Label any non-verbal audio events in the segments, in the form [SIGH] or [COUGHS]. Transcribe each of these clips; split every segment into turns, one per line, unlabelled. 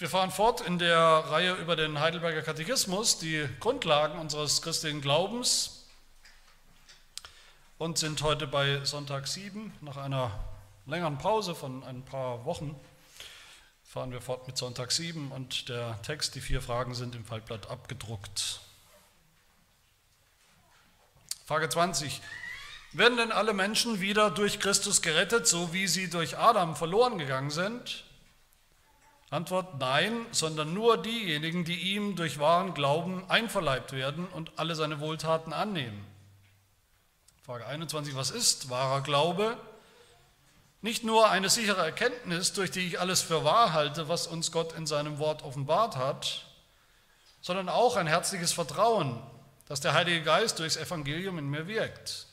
Wir fahren fort in der Reihe über den Heidelberger Katechismus, die Grundlagen unseres christlichen Glaubens und sind heute bei Sonntag 7. Nach einer längeren Pause von ein paar Wochen fahren wir fort mit Sonntag 7 und der Text, die vier Fragen sind im Faltblatt abgedruckt. Frage 20. Werden denn alle Menschen wieder durch Christus gerettet, so wie sie durch Adam verloren gegangen sind? Antwort nein, sondern nur diejenigen, die ihm durch wahren Glauben einverleibt werden und alle seine Wohltaten annehmen. Frage 21, was ist wahrer Glaube? Nicht nur eine sichere Erkenntnis, durch die ich alles für wahr halte, was uns Gott in seinem Wort offenbart hat, sondern auch ein herzliches Vertrauen, dass der Heilige Geist durchs Evangelium in mir wirkt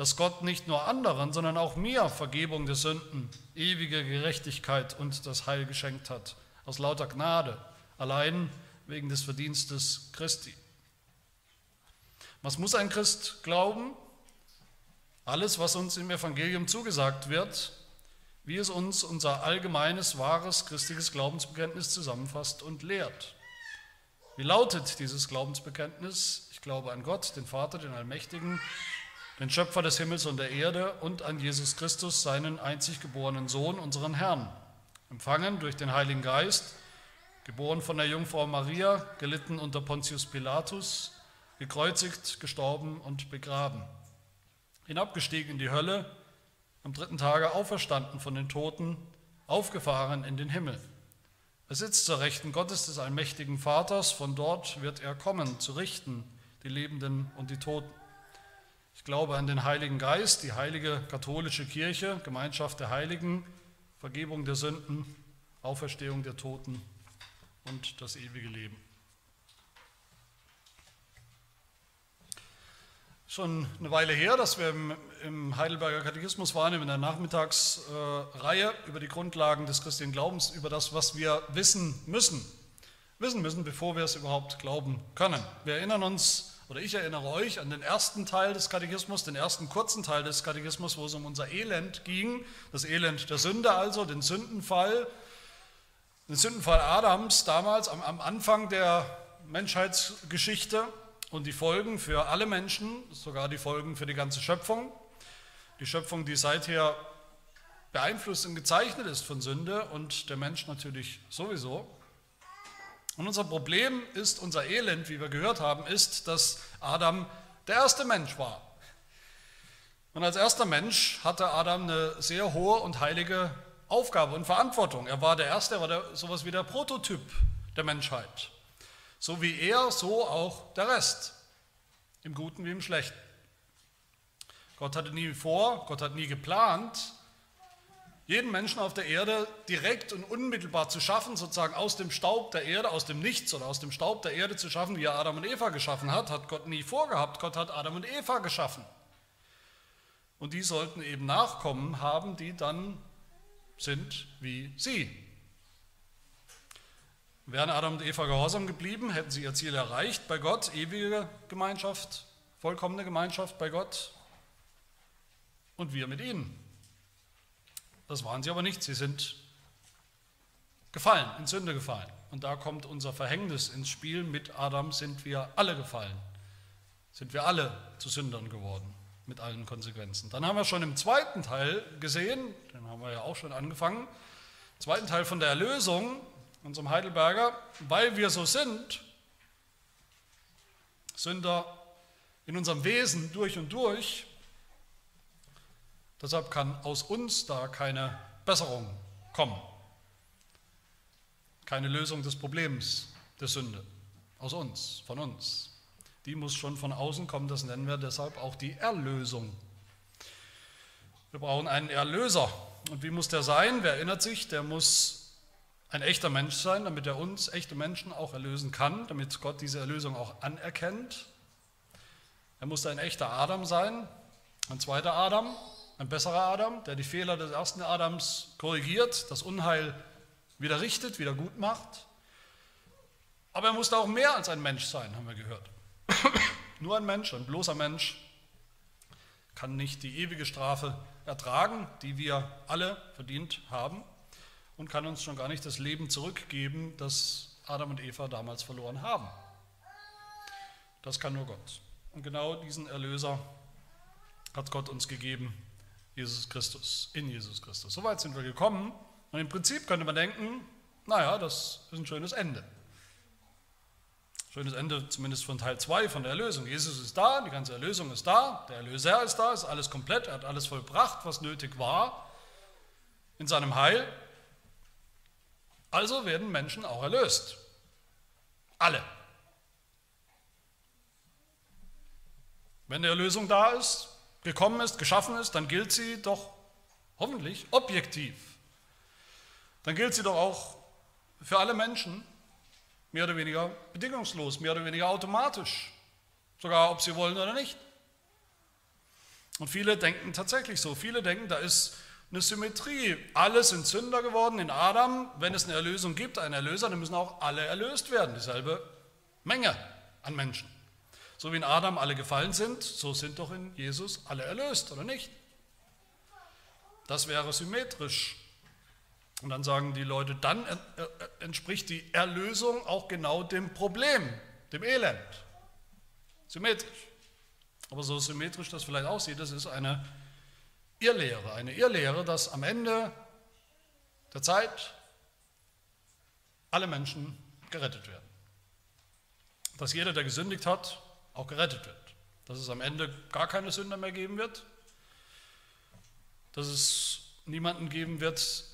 dass Gott nicht nur anderen, sondern auch mir Vergebung der Sünden, ewige Gerechtigkeit und das Heil geschenkt hat, aus lauter Gnade, allein wegen des Verdienstes Christi. Was muss ein Christ glauben? Alles, was uns im Evangelium zugesagt wird, wie es uns unser allgemeines, wahres christliches Glaubensbekenntnis zusammenfasst und lehrt. Wie lautet dieses Glaubensbekenntnis? Ich glaube an Gott, den Vater, den Allmächtigen, den Schöpfer des Himmels und der Erde und an Jesus Christus, seinen einzig geborenen Sohn, unseren Herrn, empfangen durch den Heiligen Geist, geboren von der Jungfrau Maria, gelitten unter Pontius Pilatus, gekreuzigt, gestorben und begraben, hinabgestiegen in die Hölle, am dritten Tage auferstanden von den Toten, aufgefahren in den Himmel. Er sitzt zur Rechten Gottes des allmächtigen Vaters, von dort wird er kommen, zu richten die Lebenden und die Toten. Ich glaube an den Heiligen Geist, die heilige katholische Kirche, Gemeinschaft der Heiligen, Vergebung der Sünden, Auferstehung der Toten und das ewige Leben. Schon eine Weile her, dass wir im, Heidelberger Katechismus waren, in der Nachmittagsreihe über die Grundlagen des christlichen Glaubens, über das, was wir wissen müssen. Wissen müssen, bevor wir es überhaupt glauben können. Wir erinnern uns oder ich erinnere euch an den ersten Teil des Katechismus, den ersten kurzen Teil des Katechismus, wo es um unser Elend ging, das Elend der Sünde also, den Sündenfall, den Sündenfall Adams damals am, am Anfang der Menschheitsgeschichte und die Folgen für alle Menschen, sogar die Folgen für die ganze Schöpfung. Die Schöpfung, die seither beeinflusst und gezeichnet ist von Sünde und der Mensch natürlich sowieso. Und unser Problem ist, unser Elend, wie wir gehört haben, ist, dass Adam der erste Mensch war. Und als erster Mensch hatte Adam eine sehr hohe und heilige Aufgabe und Verantwortung. Er war der Erste, er war der, sowas wie der Prototyp der Menschheit. So wie er, so auch der Rest, im Guten wie im Schlechten. Gott hatte nie vor, Gott hat nie geplant, jeden Menschen auf der Erde direkt und unmittelbar zu schaffen, sozusagen aus dem Staub der Erde, aus dem Nichts oder aus dem Staub der Erde zu schaffen, wie er Adam und Eva geschaffen hat, hat Gott nie vorgehabt. Gott hat Adam und Eva geschaffen. Und die sollten eben Nachkommen haben, die dann sind wie sie. Wären Adam und Eva gehorsam geblieben, hätten sie ihr Ziel erreicht bei Gott, ewige Gemeinschaft, vollkommene Gemeinschaft bei Gott und wir mit ihnen. Das waren sie aber nicht. Sie sind gefallen, in Sünde gefallen. Und da kommt unser Verhängnis ins Spiel. Mit Adam sind wir alle gefallen. Sind wir alle zu Sündern geworden, mit allen Konsequenzen. Dann haben wir schon im zweiten Teil gesehen, den haben wir ja auch schon angefangen, im zweiten Teil von der Erlösung, unserem Heidelberger, weil wir so sind, Sünder in unserem Wesen durch und durch, Deshalb kann aus uns da keine Besserung kommen. Keine Lösung des Problems der Sünde. Aus uns, von uns. Die muss schon von außen kommen, das nennen wir deshalb auch die Erlösung. Wir brauchen einen Erlöser. Und wie muss der sein? Wer erinnert sich? Der muss ein echter Mensch sein, damit er uns, echte Menschen, auch erlösen kann, damit Gott diese Erlösung auch anerkennt. Er muss ein echter Adam sein, ein zweiter Adam, ein besserer Adam, der die Fehler des ersten Adams korrigiert, das Unheil wieder richtet, wieder gut macht. Aber er musste auch mehr als ein Mensch sein, haben wir gehört. [COUGHS] Nur ein Mensch, ein bloßer Mensch, kann nicht die ewige Strafe ertragen, die wir alle verdient haben. und kann uns schon gar nicht das Leben zurückgeben, das Adam und Eva damals verloren haben. Das kann nur Gott. Und genau diesen Erlöser hat Gott uns gegeben, Jesus Christus, in Jesus Christus. Soweit sind wir gekommen. Und im Prinzip könnte man denken, naja, das ist ein schönes Ende. Schönes Ende zumindest von Teil 2 von der Erlösung. Jesus ist da, die ganze Erlösung ist da, der Erlöser ist da, ist alles komplett, er hat alles vollbracht, was nötig war in seinem Heil. Also werden Menschen auch erlöst. Alle. Wenn die Erlösung da ist, gekommen ist, geschaffen ist, dann gilt sie doch hoffentlich objektiv. Dann gilt sie doch auch für alle Menschen mehr oder weniger bedingungslos, mehr oder weniger automatisch, sogar ob sie wollen oder nicht. Und viele denken tatsächlich so. Viele denken, da ist eine Symmetrie. Alle sind Sünder geworden in Adam. Wenn es eine Erlösung gibt, einen Erlöser, dann müssen auch alle erlöst werden. Dieselbe Menge an Menschen. So wie in Adam alle gefallen sind, so sind doch in Jesus alle erlöst, oder nicht? Das wäre symmetrisch. Und dann sagen die Leute, dann entspricht die Erlösung auch genau dem Problem, dem Elend. Symmetrisch. Aber so symmetrisch das vielleicht aussieht, das ist eine Irrlehre. Eine Irrlehre, dass am Ende der Zeit alle Menschen gerettet werden. Dass jeder, der gesündigt hat, auch gerettet wird. Dass es am Ende gar keine Sünder mehr geben wird. Dass es niemanden geben wird,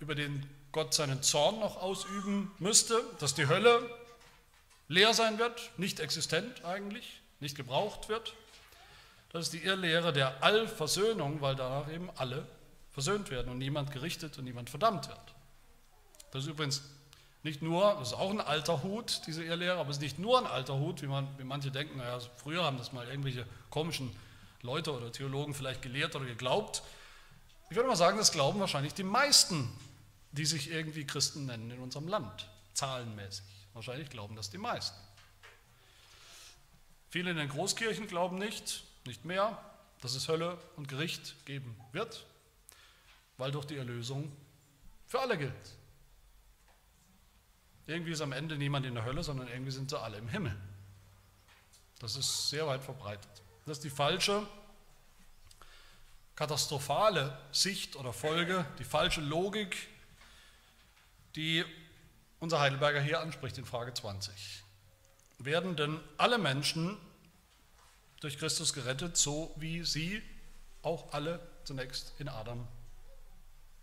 über den Gott seinen Zorn noch ausüben müsste. Dass die Hölle leer sein wird, nicht existent eigentlich, nicht gebraucht wird. Das ist die Irrlehre der Allversöhnung, weil danach eben alle versöhnt werden und niemand gerichtet und niemand verdammt wird. Das ist übrigens nicht nur, das ist auch ein alter Hut, diese Irrlehre, aber es ist nicht nur ein alter Hut, wie, man, wie manche denken, naja, früher haben das mal irgendwelche komischen Leute oder Theologen vielleicht gelehrt oder geglaubt. Ich würde mal sagen, das glauben wahrscheinlich die meisten, die sich irgendwie Christen nennen in unserem Land, zahlenmäßig. Wahrscheinlich glauben das die meisten. Viele in den Großkirchen glauben nicht, nicht mehr, dass es Hölle und Gericht geben wird, weil doch die Erlösung für alle gilt. Irgendwie ist am Ende niemand in der Hölle, sondern irgendwie sind sie alle im Himmel. Das ist sehr weit verbreitet. Das ist die falsche, katastrophale Sicht oder Folge, die falsche Logik, die unser Heidelberger hier anspricht in Frage 20. Werden denn alle Menschen durch Christus gerettet, so wie sie auch alle zunächst in Adam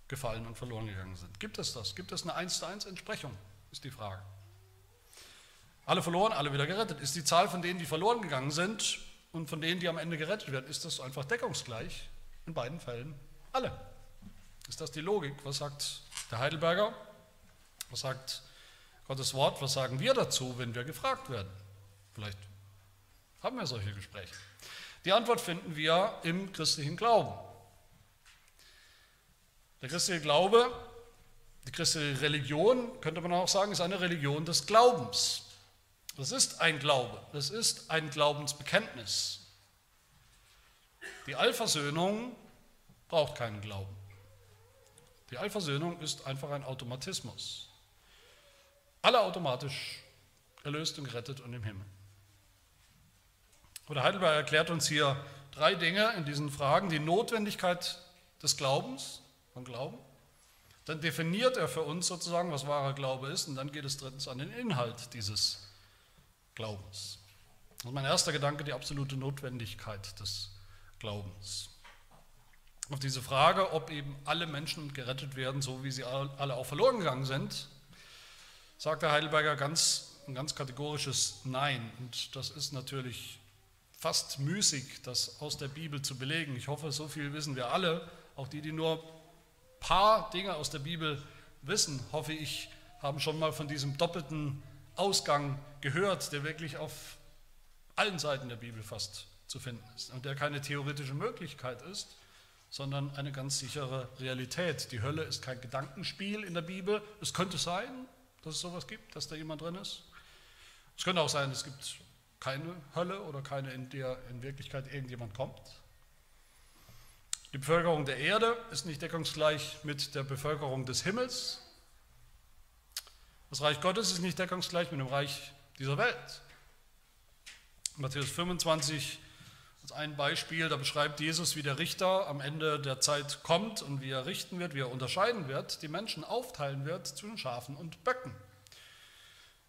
gefallen und verloren gegangen sind? Gibt es das? Gibt es eine 1 zu 1 Entsprechung? Ist die Frage. Alle verloren, alle wieder gerettet. Ist die Zahl von denen, die verloren gegangen sind und von denen, die am Ende gerettet werden, ist das einfach deckungsgleich? In beiden Fällen alle. Ist das die Logik? Was sagt der Heidelberger? Was sagt Gottes Wort? Was sagen wir dazu, wenn wir gefragt werden? Vielleicht haben wir solche Gespräche. Die Antwort finden wir im christlichen Glauben. Der christliche Glaube die christliche Religion, könnte man auch sagen, ist eine Religion des Glaubens. Das ist ein Glaube, das ist ein Glaubensbekenntnis. Die Allversöhnung braucht keinen Glauben. Die Allversöhnung ist einfach ein Automatismus. Alle automatisch erlöst und gerettet und im Himmel. Oder Heidelberg erklärt uns hier drei Dinge in diesen Fragen. Die Notwendigkeit des Glaubens, von Glauben, dann definiert er für uns sozusagen, was wahrer Glaube ist, und dann geht es drittens an den Inhalt dieses Glaubens. Das ist mein erster Gedanke, die absolute Notwendigkeit des Glaubens. Auf diese Frage, ob eben alle Menschen gerettet werden, so wie sie alle auch verloren gegangen sind, sagt der Heidelberger ganz, ein ganz kategorisches Nein. Und das ist natürlich fast müßig, das aus der Bibel zu belegen. Ich hoffe, so viel wissen wir alle, auch die, die nur paar Dinge aus der Bibel wissen, hoffe ich, haben schon mal von diesem doppelten Ausgang gehört, der wirklich auf allen Seiten der Bibel fast zu finden ist und der keine theoretische Möglichkeit ist, sondern eine ganz sichere Realität. Die Hölle ist kein Gedankenspiel in der Bibel. Es könnte sein, dass es sowas gibt, dass da jemand drin ist. Es könnte auch sein, es gibt keine Hölle oder keine, in der in Wirklichkeit irgendjemand kommt. Die Bevölkerung der Erde ist nicht deckungsgleich mit der Bevölkerung des Himmels. Das Reich Gottes ist nicht deckungsgleich mit dem Reich dieser Welt. Matthäus 25 als ein Beispiel, da beschreibt Jesus, wie der Richter am Ende der Zeit kommt und wie er richten wird, wie er unterscheiden wird, die Menschen aufteilen wird zwischen Schafen und Böcken.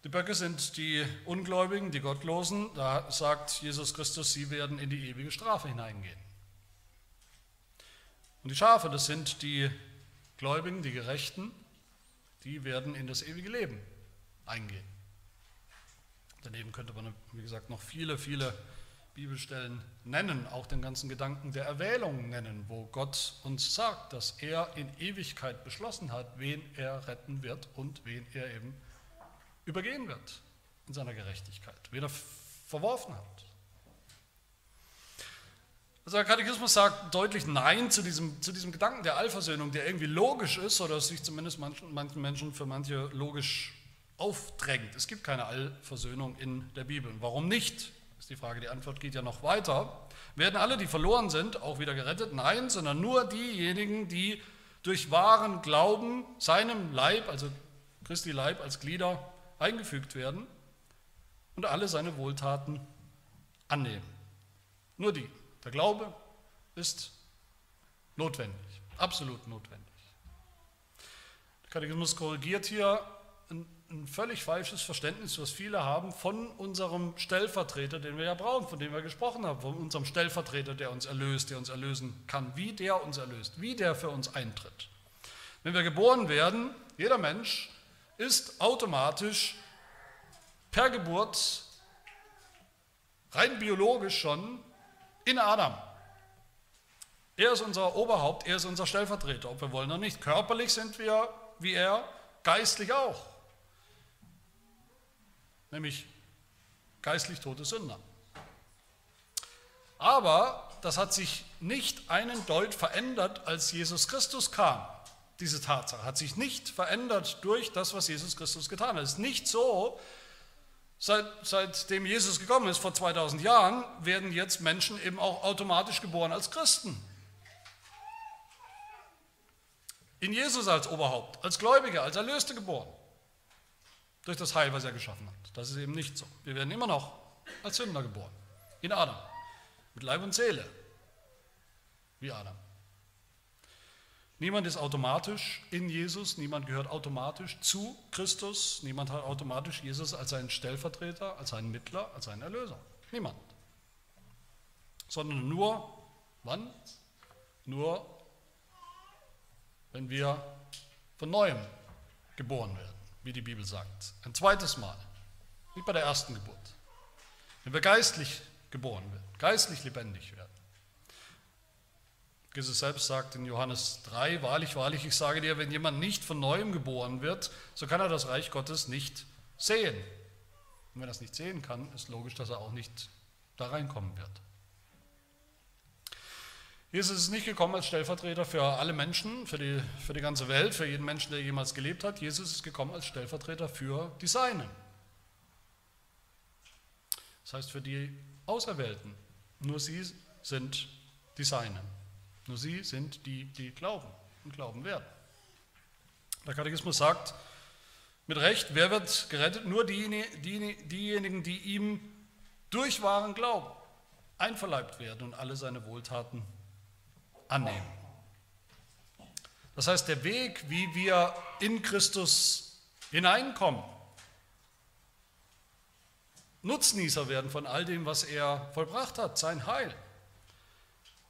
Die Böcke sind die Ungläubigen, die Gottlosen. Da sagt Jesus Christus, sie werden in die ewige Strafe hineingehen. Und die Schafe, das sind die Gläubigen, die Gerechten, die werden in das ewige Leben eingehen. Daneben könnte man, wie gesagt, noch viele, viele Bibelstellen nennen, auch den ganzen Gedanken der Erwählung nennen, wo Gott uns sagt, dass er in Ewigkeit beschlossen hat, wen er retten wird und wen er eben übergehen wird in seiner Gerechtigkeit, wen er verworfen hat. Also der Katechismus sagt deutlich Nein zu diesem, zu diesem Gedanken der Allversöhnung, der irgendwie logisch ist oder sich zumindest manchen, manchen Menschen für manche logisch aufdrängt. Es gibt keine Allversöhnung in der Bibel. Warum nicht? ist die Frage. Die Antwort geht ja noch weiter. Werden alle, die verloren sind, auch wieder gerettet? Nein, sondern nur diejenigen, die durch wahren Glauben seinem Leib, also Christi Leib als Glieder, eingefügt werden und alle seine Wohltaten annehmen. Nur die. Der Glaube ist notwendig, absolut notwendig. Der Katechismus korrigiert hier ein ein völlig falsches Verständnis, was viele haben von unserem Stellvertreter, den wir ja brauchen, von dem wir gesprochen haben, von unserem Stellvertreter, der uns erlöst, der uns erlösen kann, wie der uns erlöst, wie der für uns eintritt. Wenn wir geboren werden, jeder Mensch ist automatisch per Geburt rein biologisch schon in Adam. Er ist unser Oberhaupt, er ist unser Stellvertreter, ob wir wollen oder nicht. Körperlich sind wir wie er, geistlich auch nämlich geistlich tote Sünder. Aber das hat sich nicht einen Deut verändert, als Jesus Christus kam. Diese Tatsache hat sich nicht verändert durch das, was Jesus Christus getan hat. Es ist nicht so, seit, seitdem Jesus gekommen ist, vor 2000 Jahren, werden jetzt Menschen eben auch automatisch geboren als Christen. In Jesus als Oberhaupt, als Gläubige, als Erlöste geboren. Durch das Heil, was er geschaffen hat. Das ist eben nicht so. Wir werden immer noch als Sünder geboren. In Adam. Mit Leib und Seele. Wie Adam. Niemand ist automatisch in Jesus, niemand gehört automatisch zu Christus, niemand hat automatisch Jesus als seinen Stellvertreter, als seinen Mittler, als seinen Erlöser. Niemand. Sondern nur, wann? Nur, wenn wir von neuem geboren werden, wie die Bibel sagt. Ein zweites Mal. Wie bei der ersten Geburt. Wenn wir geistlich geboren werden, geistlich lebendig werden. Jesus selbst sagt in Johannes 3, wahrlich, wahrlich, ich sage dir, wenn jemand nicht von neuem geboren wird, so kann er das Reich Gottes nicht sehen. Und wenn er es nicht sehen kann, ist logisch, dass er auch nicht da reinkommen wird. Jesus ist nicht gekommen als Stellvertreter für alle Menschen, für die, für die ganze Welt, für jeden Menschen, der jemals gelebt hat. Jesus ist gekommen als Stellvertreter für die Seinen. Das heißt für die Auserwählten. Nur sie sind die Seinen. Nur sie sind die, die glauben und glauben werden. Der Katechismus sagt mit Recht, wer wird gerettet? Nur diejenigen, die ihm durch wahren Glauben einverleibt werden und alle seine Wohltaten annehmen. Das heißt, der Weg, wie wir in Christus hineinkommen, Nutznießer werden von all dem, was er vollbracht hat, sein Heil.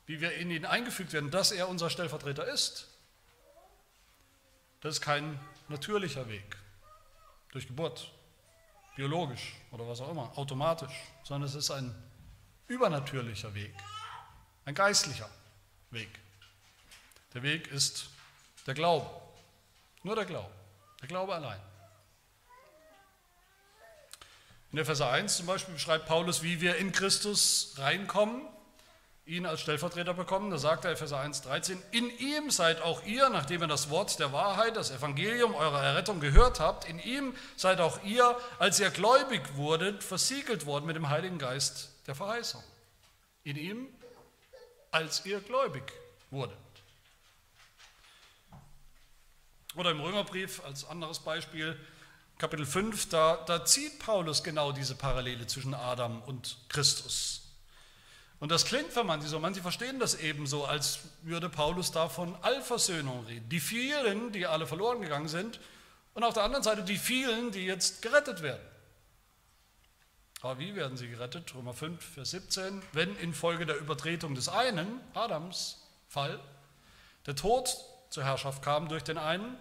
Wie wir in ihn eingefügt werden, dass er unser Stellvertreter ist. Das ist kein natürlicher Weg, durch Geburt, biologisch oder was auch immer, automatisch, sondern es ist ein übernatürlicher Weg, ein geistlicher Weg. Der Weg ist der Glaube, nur der Glaube, der Glaube allein. In der Vers 1 zum Beispiel beschreibt Paulus, wie wir in Christus reinkommen, ihn als Stellvertreter bekommen. Da sagt er in Vers 1, 13, in ihm seid auch ihr, nachdem ihr das Wort der Wahrheit, das Evangelium eurer Errettung gehört habt, in ihm seid auch ihr, als ihr gläubig wurdet, versiegelt worden mit dem Heiligen Geist der Verheißung. In ihm, als ihr gläubig wurde. Oder im Römerbrief als anderes Beispiel, Kapitel 5, da, da zieht Paulus genau diese Parallele zwischen Adam und Christus. Und das klingt für manche so, manche verstehen das ebenso, als würde Paulus da von Allversöhnung reden. Die vielen, die alle verloren gegangen sind, und auf der anderen Seite die vielen, die jetzt gerettet werden. Aber wie werden sie gerettet? Römer 5, Vers 17. Wenn infolge der Übertretung des einen, Adams Fall, der Tod zur Herrschaft kam durch den einen,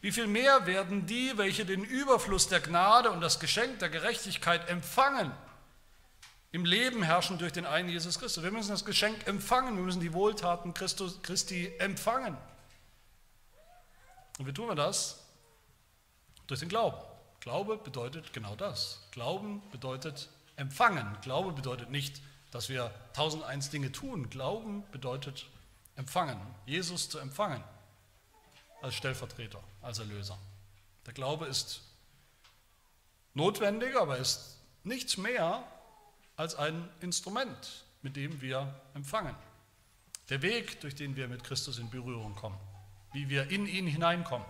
wie viel mehr werden die, welche den Überfluss der Gnade und das Geschenk der Gerechtigkeit empfangen, im Leben herrschen durch den einen Jesus Christus. Wir müssen das Geschenk empfangen, wir müssen die Wohltaten Christus, Christi empfangen. Und wie tun wir das? Durch den Glauben. Glaube bedeutet genau das. Glauben bedeutet empfangen. Glaube bedeutet nicht, dass wir tausend eins Dinge tun. Glauben bedeutet empfangen, Jesus zu empfangen als Stellvertreter, als Erlöser. Der Glaube ist notwendig, aber ist nichts mehr als ein Instrument, mit dem wir empfangen. Der Weg, durch den wir mit Christus in Berührung kommen, wie wir in ihn hineinkommen,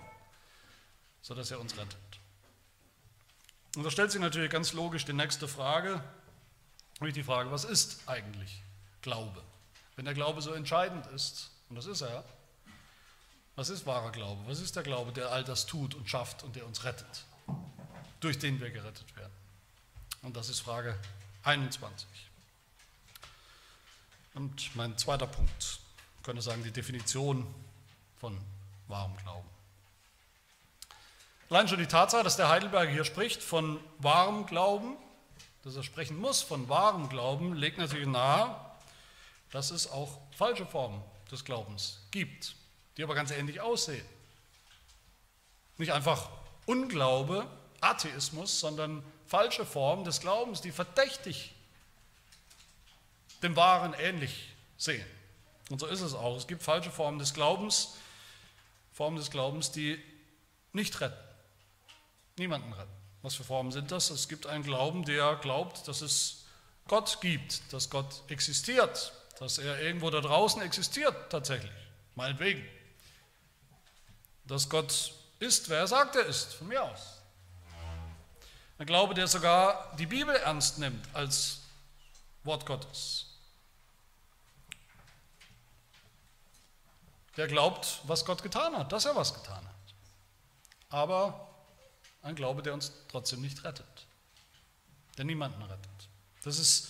sodass er uns rettet. Und da stellt sich natürlich ganz logisch die nächste Frage, nämlich die Frage, was ist eigentlich Glaube? Wenn der Glaube so entscheidend ist, und das ist er, was ist wahrer Glaube? Was ist der Glaube, der all das tut und schafft und der uns rettet, durch den wir gerettet werden? Und das ist Frage 21. Und mein zweiter Punkt, ich könnte sagen, die Definition von wahrem Glauben. Allein schon die Tatsache, dass der Heidelberger hier spricht von wahrem Glauben, dass er sprechen muss von wahrem Glauben, legt natürlich nahe, dass es auch falsche Formen des Glaubens gibt, die aber ganz ähnlich aussehen. Nicht einfach Unglaube, Atheismus, sondern falsche Formen des Glaubens, die verdächtig dem Wahren ähnlich sehen. Und so ist es auch. Es gibt falsche Formen des Glaubens, Formen des Glaubens, die nicht retten, niemanden retten. Was für Formen sind das? Es gibt einen Glauben, der glaubt, dass es Gott gibt, dass Gott existiert, dass er irgendwo da draußen existiert tatsächlich, meinetwegen. Dass Gott ist, wer er sagt, er ist, von mir aus. Ein Glaube, der sogar die Bibel ernst nimmt als Wort Gottes. Der glaubt, was Gott getan hat, dass er was getan hat. Aber ein Glaube, der uns trotzdem nicht rettet, der niemanden rettet. Das ist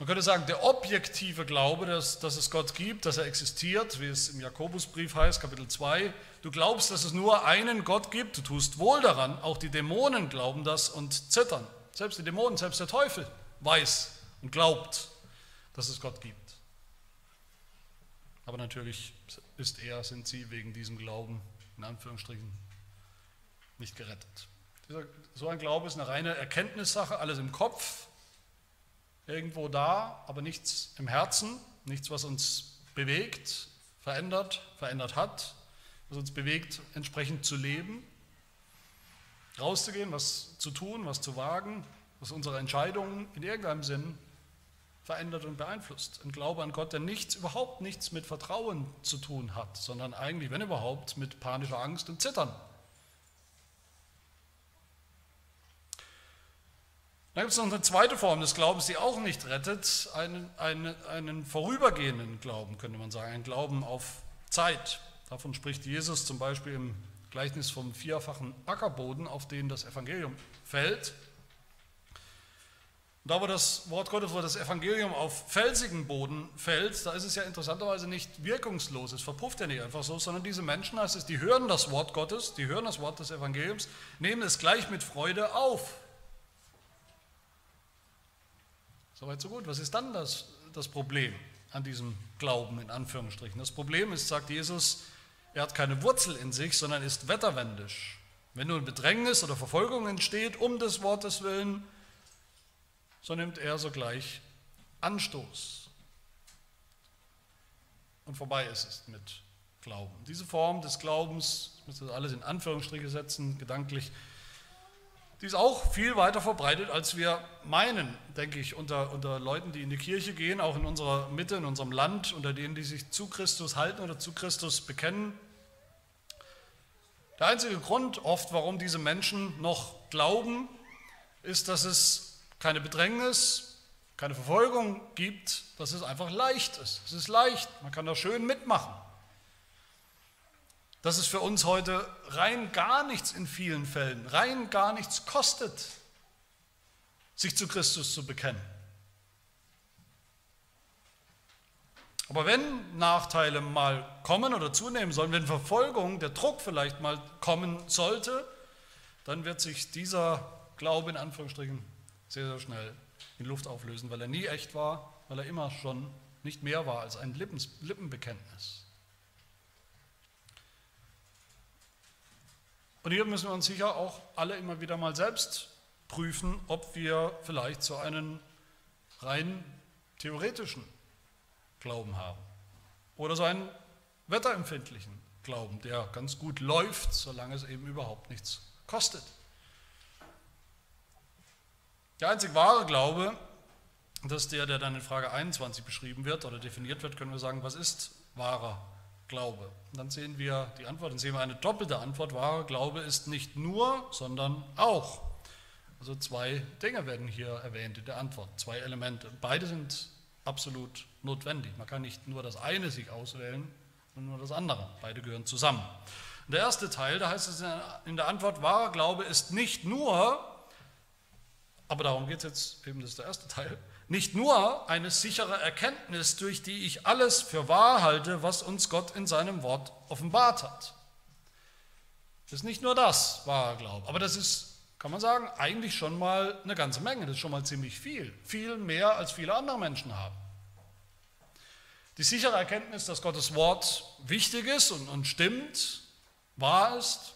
man könnte sagen, der objektive Glaube, dass, dass es Gott gibt, dass er existiert, wie es im Jakobusbrief heißt, Kapitel 2. Du glaubst, dass es nur einen Gott gibt, du tust wohl daran, auch die Dämonen glauben das und zittern. Selbst die Dämonen, selbst der Teufel weiß und glaubt, dass es Gott gibt. Aber natürlich ist er, sind sie wegen diesem Glauben, in Anführungsstrichen, nicht gerettet. So ein Glaube ist eine reine Erkenntnissache, alles im Kopf, irgendwo da, aber nichts im Herzen, nichts, was uns bewegt, verändert, verändert hat, was uns bewegt, entsprechend zu leben, rauszugehen, was zu tun, was zu wagen, was unsere Entscheidungen in irgendeinem Sinn verändert und beeinflusst. Ein Glaube an Gott, der nichts, überhaupt nichts mit Vertrauen zu tun hat, sondern eigentlich, wenn überhaupt, mit panischer Angst und Zittern Dann gibt es noch eine zweite Form des Glaubens, die auch nicht rettet, einen, einen, einen vorübergehenden Glauben, könnte man sagen, einen Glauben auf Zeit. Davon spricht Jesus zum Beispiel im Gleichnis vom vierfachen Ackerboden, auf den das Evangelium fällt. Und da, wo das Wort Gottes, wo das Evangelium auf felsigen Boden fällt, da ist es ja interessanterweise nicht wirkungslos, es verpufft ja nicht einfach so, sondern diese Menschen, heißt es, die hören das Wort Gottes, die hören das Wort des Evangeliums, nehmen es gleich mit Freude auf. Soweit so gut. Was ist dann das, das Problem an diesem Glauben in Anführungsstrichen? Das Problem ist, sagt Jesus, er hat keine Wurzel in sich, sondern ist wetterwendisch. Wenn nun Bedrängnis oder Verfolgung entsteht um des Wortes willen, so nimmt er sogleich Anstoß. Und vorbei ist es mit Glauben. Diese Form des Glaubens, ich muss das alles in Anführungsstriche setzen, gedanklich, Die ist auch viel weiter verbreitet, als wir meinen, denke ich, unter, unter Leuten, die in die Kirche gehen, auch in unserer Mitte, in unserem Land, unter denen, die sich zu Christus halten oder zu Christus bekennen. Der einzige Grund oft, warum diese Menschen noch glauben, ist, dass es keine Bedrängnis, keine Verfolgung gibt, dass es einfach leicht ist. Es ist leicht, man kann da schön mitmachen. Dass es für uns heute rein gar nichts in vielen Fällen, rein gar nichts kostet, sich zu Christus zu bekennen. Aber wenn Nachteile mal kommen oder zunehmen sollen, wenn Verfolgung, der Druck vielleicht mal kommen sollte, dann wird sich dieser Glaube in Anführungsstrichen sehr, sehr schnell in Luft auflösen, weil er nie echt war, weil er immer schon nicht mehr war als ein Lippenbekenntnis. Und hier müssen wir uns sicher auch alle immer wieder mal selbst prüfen, ob wir vielleicht so einen rein theoretischen Glauben haben. Oder so einen wetterempfindlichen Glauben, der ganz gut läuft, solange es eben überhaupt nichts kostet. Der einzig wahre Glaube, das ist der, der dann in Frage 21 beschrieben wird oder definiert wird, können wir sagen, was ist wahrer Glaube? Und dann sehen wir die Antwort, dann sehen wir eine doppelte Antwort. Wahrer Glaube ist nicht nur, sondern auch. Also zwei Dinge werden hier erwähnt in der Antwort, zwei Elemente. Beide sind absolut notwendig. Man kann nicht nur das eine sich auswählen, sondern nur das andere. Beide gehören zusammen. Und der erste Teil, da heißt es in der Antwort, wahrer Glaube ist nicht nur, aber darum geht es jetzt eben, das ist der erste Teil, nicht nur eine sichere Erkenntnis, durch die ich alles für wahr halte, was uns Gott in seinem Wort offenbart hat. Das ist nicht nur das, wahrer Glaube, aber das ist kann man sagen, eigentlich schon mal eine ganze Menge, das ist schon mal ziemlich viel, viel mehr als viele andere Menschen haben. Die sichere Erkenntnis, dass Gottes Wort wichtig ist und, und stimmt, wahr ist,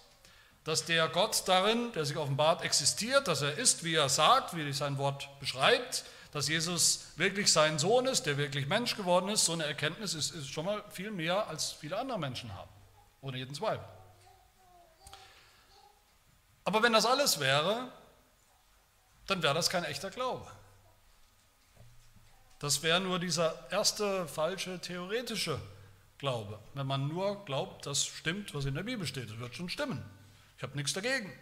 dass der Gott darin, der sich offenbart, existiert, dass er ist, wie er sagt, wie sein Wort beschreibt, dass Jesus wirklich sein Sohn ist, der wirklich Mensch geworden ist, so eine Erkenntnis ist, ist schon mal viel mehr, als viele andere Menschen haben, ohne jeden Zweifel. Aber wenn das alles wäre, dann wäre das kein echter Glaube. Das wäre nur dieser erste falsche theoretische Glaube. Wenn man nur glaubt, das stimmt, was in der Bibel steht, das wird schon stimmen. Ich habe nichts dagegen.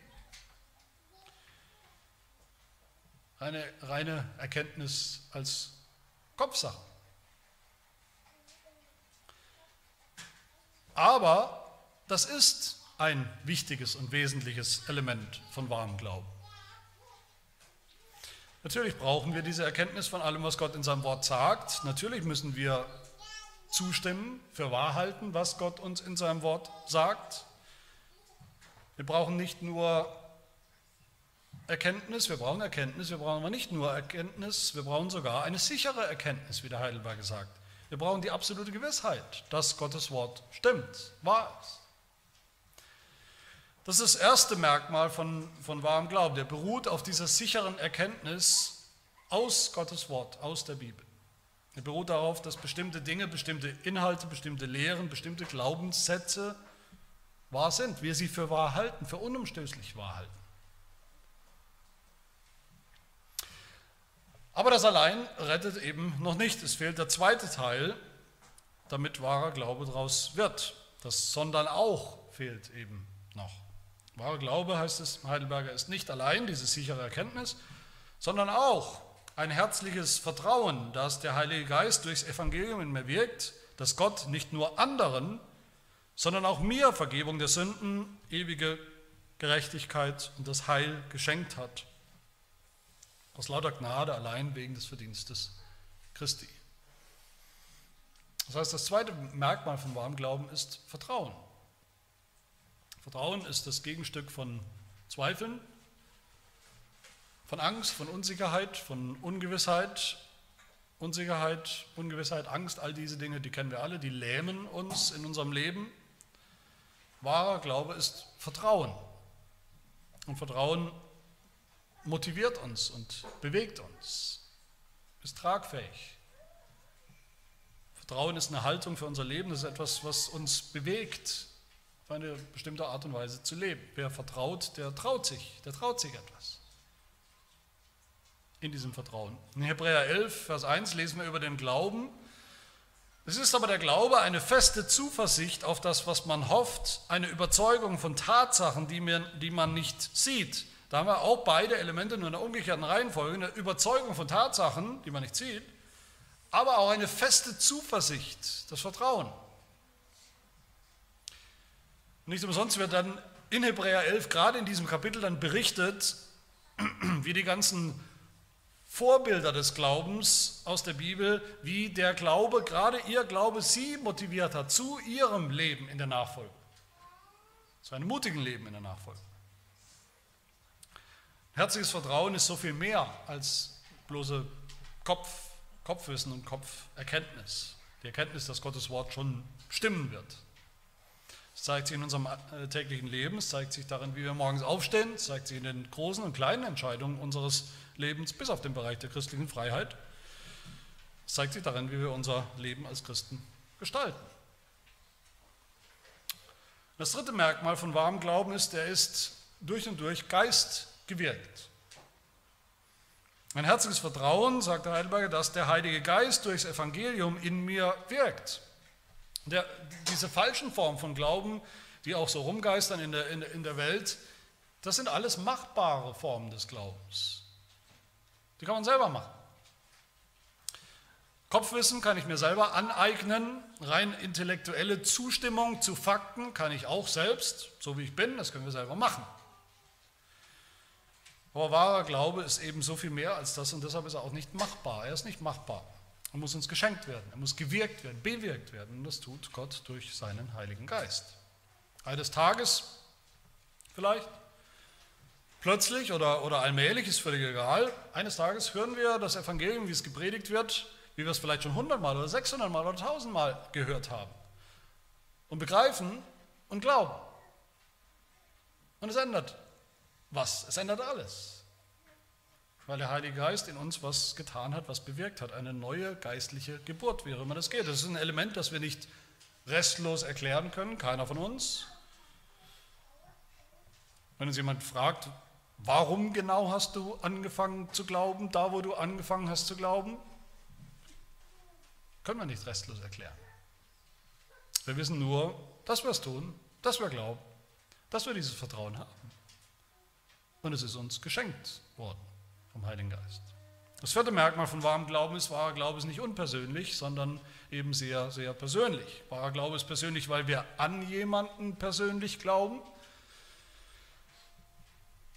Eine reine Erkenntnis als Kopfsache. Aber das ist ein wichtiges und wesentliches Element von wahrem Glauben. Natürlich brauchen wir diese Erkenntnis von allem, was Gott in seinem Wort sagt. Natürlich müssen wir zustimmen, für wahr halten, was Gott uns in seinem Wort sagt. Wir brauchen nicht nur Erkenntnis, wir brauchen Erkenntnis, wir brauchen aber nicht nur Erkenntnis, wir brauchen sogar eine sichere Erkenntnis, wie der Heidelberg sagt. Wir brauchen die absolute Gewissheit, dass Gottes Wort stimmt, wahr ist. Das ist das erste Merkmal von, von wahrem Glauben. Der beruht auf dieser sicheren Erkenntnis aus Gottes Wort, aus der Bibel. Er beruht darauf, dass bestimmte Dinge, bestimmte Inhalte, bestimmte Lehren, bestimmte Glaubenssätze wahr sind, wir sie für wahr halten, für unumstößlich wahr halten. Aber das allein rettet eben noch nicht. Es fehlt der zweite Teil, damit wahrer Glaube daraus wird. Das sondern auch fehlt eben noch. Wahrer Glaube, heißt es Heidelberger, ist nicht allein diese sichere Erkenntnis, sondern auch ein herzliches Vertrauen, dass der Heilige Geist durchs Evangelium in mir wirkt, dass Gott nicht nur anderen, sondern auch mir Vergebung der Sünden, ewige Gerechtigkeit und das Heil geschenkt hat. Aus lauter Gnade allein wegen des Verdienstes Christi. Das heißt, das zweite Merkmal von wahrem Glauben ist Vertrauen. Vertrauen ist das Gegenstück von Zweifeln, von Angst, von Unsicherheit, von Ungewissheit. Unsicherheit, Ungewissheit, Angst, all diese Dinge, die kennen wir alle, die lähmen uns in unserem Leben. Wahrer Glaube ist Vertrauen. Und Vertrauen motiviert uns und bewegt uns, ist tragfähig. Vertrauen ist eine Haltung für unser Leben, das ist etwas, was uns bewegt, auf eine bestimmte Art und Weise zu leben. Wer vertraut, der traut sich, der traut sich etwas. In diesem Vertrauen. In Hebräer 11, Vers 1 lesen wir über den Glauben. Es ist aber der Glaube eine feste Zuversicht auf das, was man hofft, eine Überzeugung von Tatsachen, die man, nicht sieht. Da haben wir auch beide Elemente nur in der umgekehrten Reihenfolge. Eine Überzeugung von Tatsachen, die man nicht sieht, aber auch eine feste Zuversicht, das Vertrauen. Nicht umsonst wird dann in Hebräer 11, gerade in diesem Kapitel, dann berichtet, [CLEARS THROAT] wie die ganzen Vorbilder des Glaubens aus der Bibel, wie der Glaube, gerade ihr Glaube, sie motiviert hat zu ihrem Leben in der Nachfolge. Zu einem mutigen Leben in der Nachfolge. Herzliches Vertrauen ist so viel mehr als bloße Kopf, Kopfwissen und Kopferkenntnis. Die Erkenntnis, dass Gottes Wort schon stimmen wird. Es zeigt sich in unserem äh, täglichen Leben, es zeigt sich darin, wie wir morgens aufstehen, es zeigt sich in den großen und kleinen Entscheidungen unseres Lebens, bis auf den Bereich der christlichen Freiheit. Es zeigt sich darin, wie wir unser Leben als Christen gestalten. Das dritte Merkmal von wahrem Glauben ist, er ist durch und durch Geist gewirkt. Ein herziges Vertrauen, sagt der Heidelberger, dass der Heilige Geist durchs Evangelium in mir wirkt. Der, diese falschen Formen von Glauben, die auch so rumgeistern in der, in, in der Welt, das sind alles machbare Formen des Glaubens. Die kann man selber machen. Kopfwissen kann ich mir selber aneignen, rein intellektuelle Zustimmung zu Fakten kann ich auch selbst, so wie ich bin, das können wir selber machen. Aber wahrer Glaube ist eben so viel mehr als das und deshalb ist er auch nicht machbar. Er ist nicht machbar. Er muss uns geschenkt werden, er muss gewirkt werden, bewirkt werden. Und das tut Gott durch seinen Heiligen Geist. Eines Tages vielleicht, plötzlich oder, oder allmählich, ist völlig egal. Eines Tages hören wir das Evangelium, wie es gepredigt wird, wie wir es vielleicht schon hundertmal oder sechshundertmal oder tausendmal gehört haben. Und begreifen und glauben. Und es ändert was? Es ändert alles weil der Heilige Geist in uns was getan hat, was bewirkt hat. Eine neue geistliche Geburt, wie immer das geht. Das ist ein Element, das wir nicht restlos erklären können, keiner von uns. Wenn uns jemand fragt, warum genau hast du angefangen zu glauben, da wo du angefangen hast zu glauben, können wir nicht restlos erklären. Wir wissen nur, dass wir es tun, dass wir glauben, dass wir dieses Vertrauen haben. Und es ist uns geschenkt worden vom Heiligen Geist. Das vierte Merkmal von wahrem Glauben ist, wahrer Glaube ist nicht unpersönlich, sondern eben sehr, sehr persönlich. Wahrer Glaube ist persönlich, weil wir an jemanden persönlich glauben.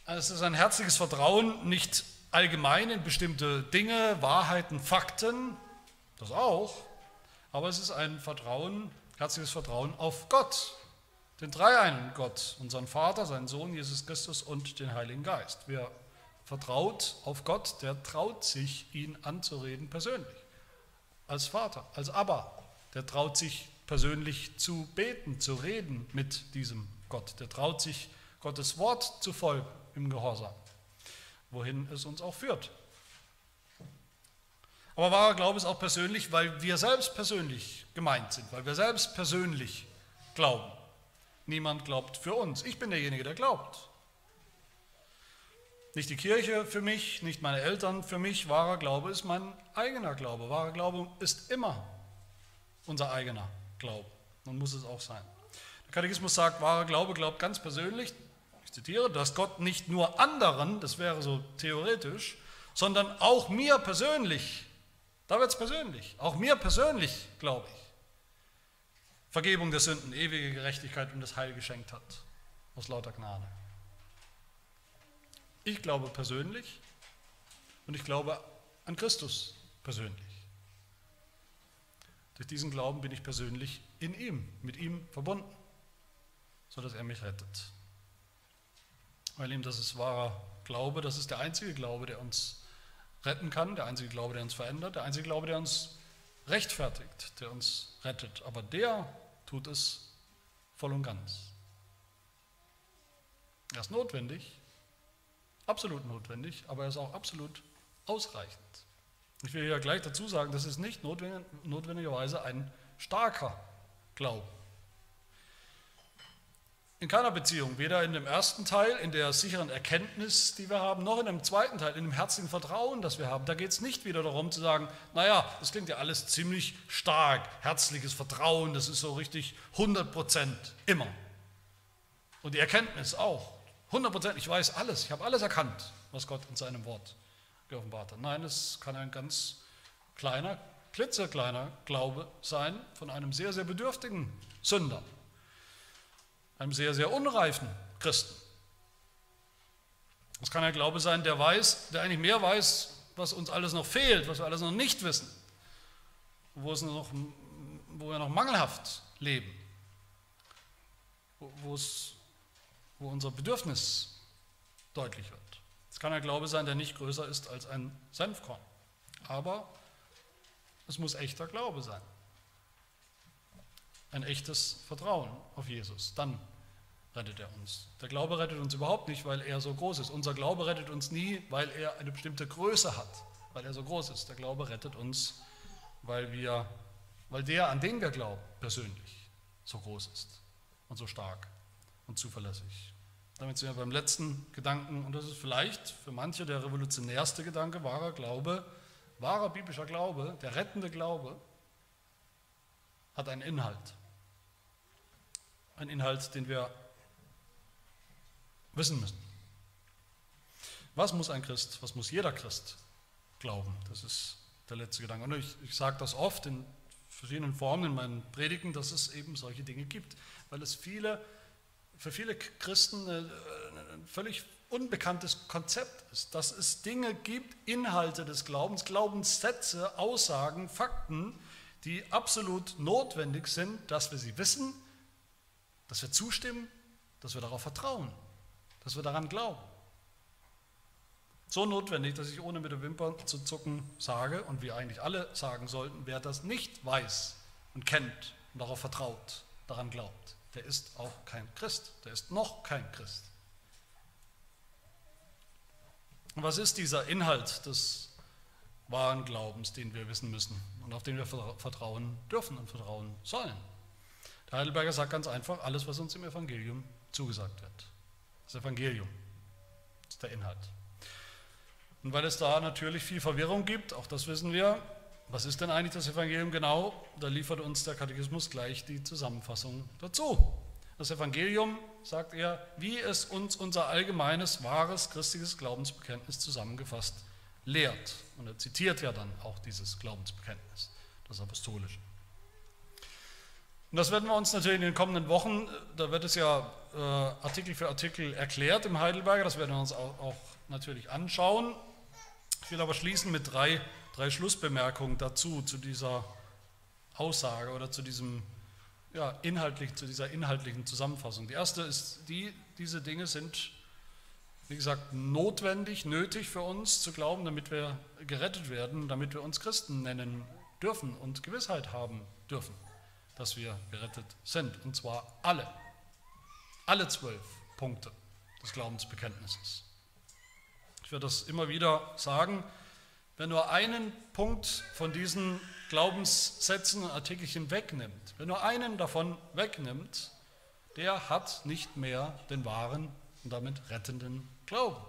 Es ist ein herzliches Vertrauen, nicht allgemein in bestimmte Dinge, Wahrheiten, Fakten, das auch, aber es ist ein Vertrauen, herzliches Vertrauen auf Gott, den dreieinen Gott, unseren Vater, seinen Sohn Jesus Christus und den Heiligen Geist. Wir vertraut auf Gott, der traut sich, ihn anzureden persönlich. Als Vater, als Abba, der traut sich persönlich zu beten, zu reden mit diesem Gott. Der traut sich, Gottes Wort zu folgen im Gehorsam, wohin es uns auch führt. Aber wahrer Glaube ist auch persönlich, weil wir selbst persönlich gemeint sind, weil wir selbst persönlich glauben. Niemand glaubt für uns. Ich bin derjenige, der glaubt. Nicht die Kirche für mich, nicht meine Eltern für mich. Wahrer Glaube ist mein eigener Glaube. Wahrer Glaube ist immer unser eigener Glaube und muss es auch sein. Der Katechismus sagt, wahrer Glaube glaubt ganz persönlich, ich zitiere, dass Gott nicht nur anderen, das wäre so theoretisch, sondern auch mir persönlich, da wird es persönlich, auch mir persönlich glaube ich, Vergebung der Sünden, ewige Gerechtigkeit und das Heil geschenkt hat, aus lauter Gnade. Ich glaube persönlich und ich glaube an Christus persönlich. Durch diesen Glauben bin ich persönlich in ihm, mit ihm verbunden, sodass er mich rettet. Weil ihm das ist wahrer Glaube, das ist der einzige Glaube, der uns retten kann, der einzige Glaube, der uns verändert, der einzige Glaube, der uns rechtfertigt, der uns rettet. Aber der tut es voll und ganz. Er ist notwendig, absolut notwendig, aber er ist auch absolut ausreichend. Ich will ja gleich dazu sagen, das ist nicht notwendigerweise ein starker Glaube. In keiner Beziehung, weder in dem ersten Teil, in der sicheren Erkenntnis, die wir haben, noch in dem zweiten Teil, in dem herzigen Vertrauen, das wir haben. Da geht es nicht wieder darum zu sagen, naja, das klingt ja alles ziemlich stark, herzliches Vertrauen, das ist so richtig 100 Prozent, immer. Und die Erkenntnis auch, 100 Prozent, ich weiß alles, ich habe alles erkannt, was Gott in seinem Wort geoffenbart hat. Nein, es kann ein ganz kleiner, klitzekleiner Glaube sein von einem sehr, sehr bedürftigen Sünder einem sehr, sehr unreifen Christen. Das kann ein Glaube sein, der weiß, der eigentlich mehr weiß, was uns alles noch fehlt, was wir alles noch nicht wissen, wo, es noch, wo wir noch mangelhaft leben, wo, es, wo unser Bedürfnis deutlich wird. Es kann ein Glaube sein, der nicht größer ist als ein Senfkorn. Aber es muss echter Glaube sein ein echtes Vertrauen auf Jesus. Dann rettet er uns. Der Glaube rettet uns überhaupt nicht, weil er so groß ist. Unser Glaube rettet uns nie, weil er eine bestimmte Größe hat, weil er so groß ist. Der Glaube rettet uns, weil, wir, weil der, an den wir glauben, persönlich so groß ist und so stark und zuverlässig. Damit sind wir beim letzten Gedanken, und das ist vielleicht für manche der revolutionärste Gedanke, wahrer Glaube, wahrer biblischer Glaube, der rettende Glaube, hat einen Inhalt. Ein Inhalt, den wir wissen müssen. Was muss ein Christ, was muss jeder Christ glauben? Das ist der letzte Gedanke. Und ich, ich sage das oft in verschiedenen Formen in meinen Predigten, dass es eben solche Dinge gibt, weil es viele, für viele Christen ein völlig unbekanntes Konzept ist, dass es Dinge gibt, Inhalte des Glaubens, Glaubenssätze, Aussagen, Fakten, die absolut notwendig sind, dass wir sie wissen, dass wir zustimmen, dass wir darauf vertrauen, dass wir daran glauben. So notwendig, dass ich ohne mit der Wimper zu zucken sage, und wir eigentlich alle sagen sollten, wer das nicht weiß und kennt und darauf vertraut, daran glaubt, der ist auch kein Christ, der ist noch kein Christ. Und was ist dieser Inhalt des wahren Glaubens, den wir wissen müssen und auf den wir vertrauen dürfen und vertrauen sollen? Der Heidelberger sagt ganz einfach, alles, was uns im Evangelium zugesagt wird. Das Evangelium ist der Inhalt. Und weil es da natürlich viel Verwirrung gibt, auch das wissen wir, was ist denn eigentlich das Evangelium genau? Da liefert uns der Katechismus gleich die Zusammenfassung dazu. Das Evangelium, sagt er, wie es uns unser allgemeines, wahres christliches Glaubensbekenntnis zusammengefasst lehrt. Und er zitiert ja dann auch dieses Glaubensbekenntnis, das apostolische. Und das werden wir uns natürlich in den kommenden Wochen, da wird es ja äh, Artikel für Artikel erklärt im Heidelberger, das werden wir uns auch, auch, natürlich anschauen. Ich will aber schließen mit drei, drei Schlussbemerkungen dazu, zu dieser Aussage oder zu diesem ja, inhaltlich, zu dieser inhaltlichen Zusammenfassung. Die erste ist die, diese Dinge sind, wie gesagt, notwendig, nötig für uns zu glauben, damit wir gerettet werden, damit wir uns Christen nennen dürfen und Gewissheit haben dürfen dass wir gerettet sind. Und zwar alle. Alle zwölf Punkte des Glaubensbekenntnisses. Ich werde das immer wieder sagen. Wer nur einen Punkt von diesen Glaubenssätzen und Artikelchen wegnimmt, wer nur einen davon wegnimmt, der hat nicht mehr den wahren und damit rettenden Glauben.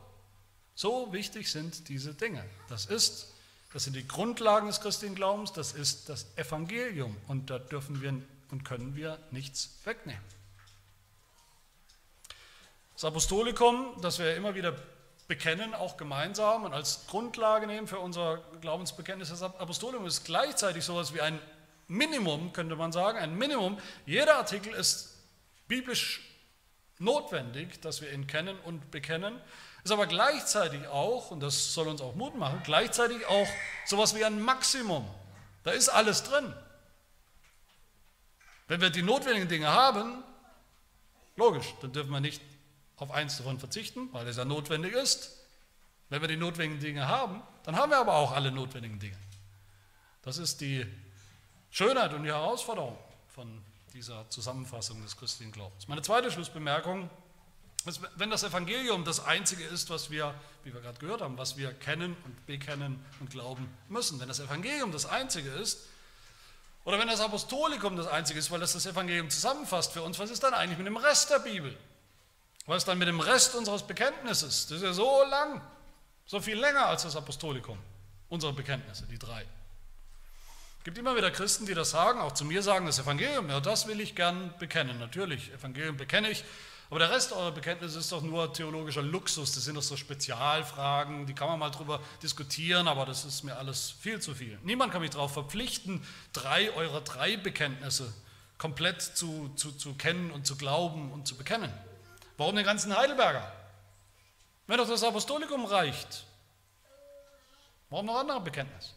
So wichtig sind diese Dinge. Das ist das sind die Grundlagen des christlichen Glaubens, das ist das Evangelium und da dürfen wir und können wir nichts wegnehmen. Das Apostolikum, das wir immer wieder bekennen, auch gemeinsam und als Grundlage nehmen für unser Glaubensbekenntnis, das Apostolikum ist gleichzeitig so etwas wie ein Minimum, könnte man sagen, ein Minimum. Jeder Artikel ist biblisch notwendig, dass wir ihn kennen und bekennen ist aber gleichzeitig auch, und das soll uns auch Mut machen, gleichzeitig auch sowas wie ein Maximum. Da ist alles drin. Wenn wir die notwendigen Dinge haben, logisch, dann dürfen wir nicht auf eins davon verzichten, weil es ja notwendig ist. Wenn wir die notwendigen Dinge haben, dann haben wir aber auch alle notwendigen Dinge. Das ist die Schönheit und die Herausforderung von dieser Zusammenfassung des christlichen Glaubens. Meine zweite Schlussbemerkung wenn das Evangelium das Einzige ist, was wir, wie wir gerade gehört haben, was wir kennen und bekennen und glauben müssen, wenn das Evangelium das Einzige ist, oder wenn das Apostolikum das Einzige ist, weil das das Evangelium zusammenfasst für uns, was ist dann eigentlich mit dem Rest der Bibel? Was dann mit dem Rest unseres Bekenntnisses? Das ist ja so lang, so viel länger als das Apostolikum, unsere Bekenntnisse, die drei. Es gibt immer wieder Christen, die das sagen, auch zu mir sagen, das Evangelium, ja, das will ich gern bekennen. Natürlich, Evangelium bekenne ich, aber der Rest eurer Bekenntnisse ist doch nur theologischer Luxus, das sind doch so Spezialfragen, die kann man mal drüber diskutieren, aber das ist mir alles viel zu viel. Niemand kann mich darauf verpflichten, drei eurer drei Bekenntnisse komplett zu, zu, zu kennen und zu glauben und zu bekennen. Warum den ganzen Heidelberger? Wenn doch das Apostolikum reicht, warum noch andere Bekenntnisse?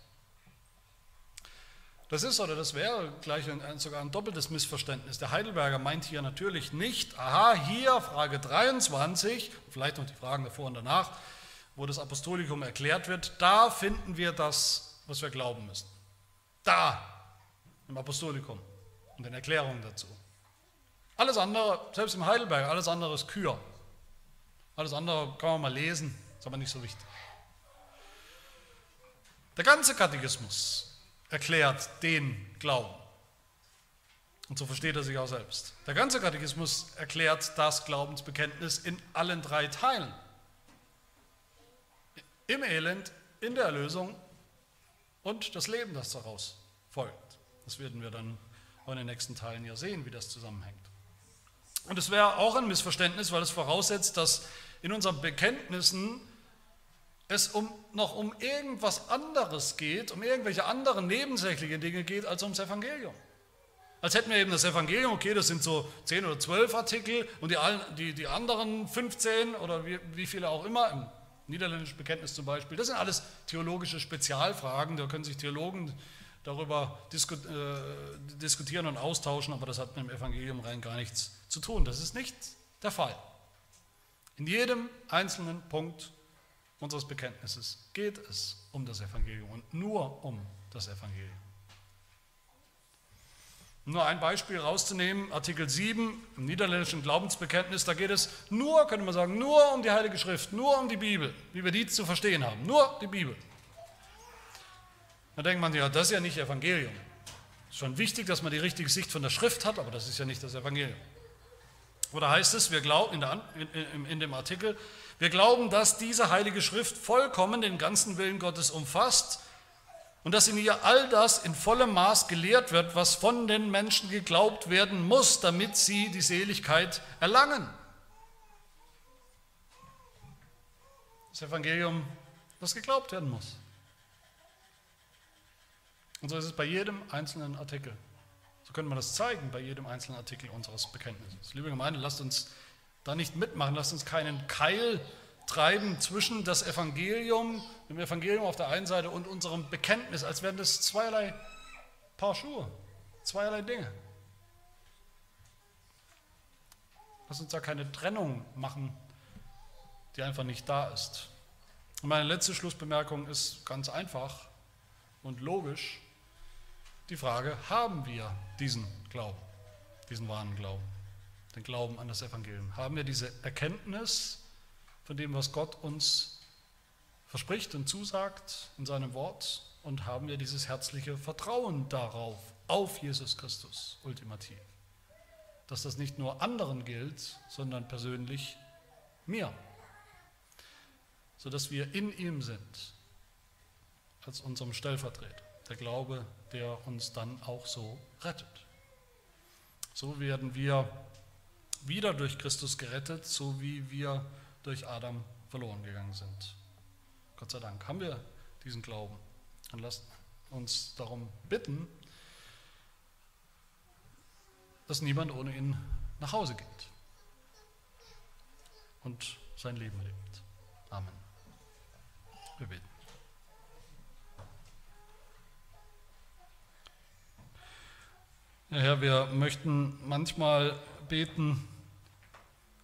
Das ist oder das wäre gleich ein, sogar ein doppeltes Missverständnis. Der Heidelberger meint hier natürlich nicht, aha, hier Frage 23, vielleicht noch die Fragen davor und danach, wo das Apostolikum erklärt wird, da finden wir das, was wir glauben müssen. Da, im Apostolikum und den Erklärungen dazu. Alles andere, selbst im Heidelberger, alles andere ist Kür. Alles andere kann man mal lesen, ist aber nicht so wichtig. Der ganze Katechismus erklärt den Glauben. Und so versteht er sich auch selbst. Der ganze Katechismus erklärt das Glaubensbekenntnis in allen drei Teilen. Im Elend, in der Erlösung und das Leben, das daraus folgt. Das werden wir dann in den nächsten Teilen ja sehen, wie das zusammenhängt. Und es wäre auch ein Missverständnis, weil es voraussetzt, dass in unseren Bekenntnissen es um, noch um irgendwas anderes geht, um irgendwelche anderen nebensächliche Dinge geht, als ums Evangelium. Als hätten wir eben das Evangelium, okay, das sind so 10 oder 12 Artikel und die, die, die anderen 15 oder wie, wie viele auch immer, im niederländischen Bekenntnis zum Beispiel, das sind alles theologische Spezialfragen, da können sich Theologen darüber äh, diskutieren und austauschen, aber das hat mit dem Evangelium rein gar nichts zu tun. Das ist nicht der Fall. In jedem einzelnen Punkt unseres Bekenntnisses geht es um das Evangelium und nur um das Evangelium. Um nur ein Beispiel rauszunehmen, Artikel 7 im niederländischen Glaubensbekenntnis, da geht es nur, könnte man sagen, nur um die Heilige Schrift, nur um die Bibel, wie wir die zu verstehen haben, nur die Bibel. Da denkt man, ja, das ist ja nicht Evangelium. Es ist schon wichtig, dass man die richtige Sicht von der Schrift hat, aber das ist ja nicht das Evangelium. Oder heißt es, wir glauben in, der, in, in dem Artikel, wir glauben, dass diese Heilige Schrift vollkommen den ganzen Willen Gottes umfasst und dass in ihr all das in vollem Maß gelehrt wird, was von den Menschen geglaubt werden muss, damit sie die Seligkeit erlangen. Das Evangelium, das geglaubt werden muss. Und so ist es bei jedem einzelnen Artikel. So können wir das zeigen bei jedem einzelnen Artikel unseres Bekenntnisses. Liebe Gemeinde, lasst uns da nicht mitmachen. Lasst uns keinen Keil treiben zwischen das Evangelium, dem Evangelium auf der einen Seite und unserem Bekenntnis, als wären das zweierlei Paar Schuhe, zweierlei Dinge. Lass uns da keine Trennung machen, die einfach nicht da ist. Und meine letzte Schlussbemerkung ist ganz einfach und logisch. Die Frage, haben wir diesen Glauben, diesen wahren Glauben? Den Glauben an das Evangelium? Haben wir diese Erkenntnis von dem, was Gott uns verspricht und zusagt in seinem Wort? Und haben wir dieses herzliche Vertrauen darauf, auf Jesus Christus ultimativ? Dass das nicht nur anderen gilt, sondern persönlich mir. Sodass wir in ihm sind, als unserem Stellvertreter. Der Glaube, der uns dann auch so rettet. So werden wir wieder durch Christus gerettet, so wie wir durch Adam verloren gegangen sind. Gott sei Dank haben wir diesen Glauben. Und lasst uns darum bitten, dass niemand ohne ihn nach Hause geht und sein Leben lebt. Amen. Wir beten. Ja, Herr, wir möchten manchmal beten,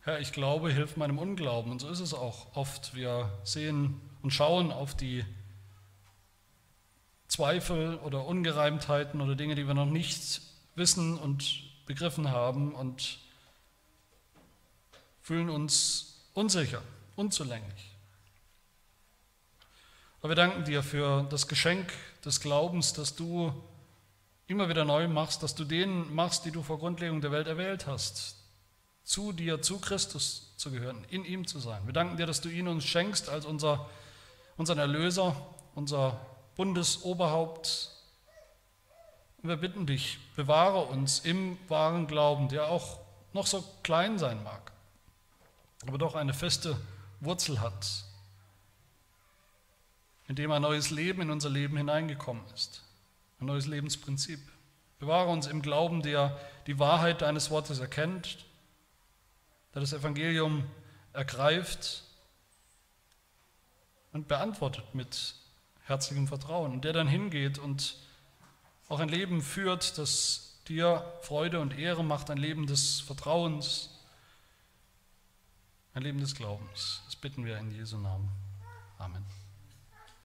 Herr, ich glaube, hilf meinem Unglauben. Und so ist es auch oft. Wir sehen und schauen auf die Zweifel oder Ungereimtheiten oder Dinge, die wir noch nicht wissen und begriffen haben und fühlen uns unsicher, unzulänglich. Aber wir danken dir für das Geschenk des Glaubens, das du immer wieder neu machst, dass du denen machst, die du vor Grundlegung der Welt erwählt hast, zu dir, zu Christus zu gehören, in ihm zu sein. Wir danken dir, dass du ihn uns schenkst als unser, unseren Erlöser, unser Bundesoberhaupt. Und wir bitten dich, bewahre uns im wahren Glauben, der auch noch so klein sein mag, aber doch eine feste Wurzel hat, in dem ein neues Leben in unser Leben hineingekommen ist, ein neues Lebensprinzip. Bewahre uns im Glauben, der die Wahrheit deines Wortes erkennt, der das Evangelium ergreift und beantwortet mit herzlichem Vertrauen und der dann hingeht und auch ein Leben führt, das dir Freude und Ehre macht, ein Leben des Vertrauens, ein Leben des Glaubens. Das bitten wir in Jesu Namen. Amen.